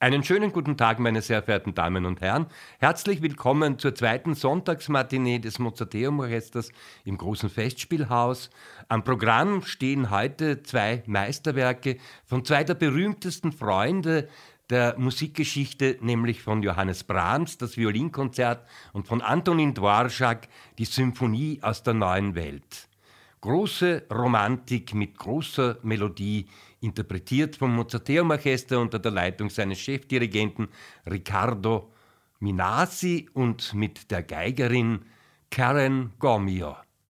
Einen schönen guten Tag, meine sehr verehrten Damen und Herren. Herzlich willkommen zur zweiten Sonntagsmatinee des Mozarteum Orchesters im großen Festspielhaus. Am Programm stehen heute zwei Meisterwerke von zwei der berühmtesten Freunde der Musikgeschichte, nämlich von Johannes Brahms, das Violinkonzert, und von Antonin Dvorak, die Symphonie aus der neuen Welt. Große Romantik mit großer Melodie, interpretiert vom Mozarteum Orchester unter der Leitung seines Chefdirigenten Riccardo Minasi und mit der Geigerin Karen Gomio.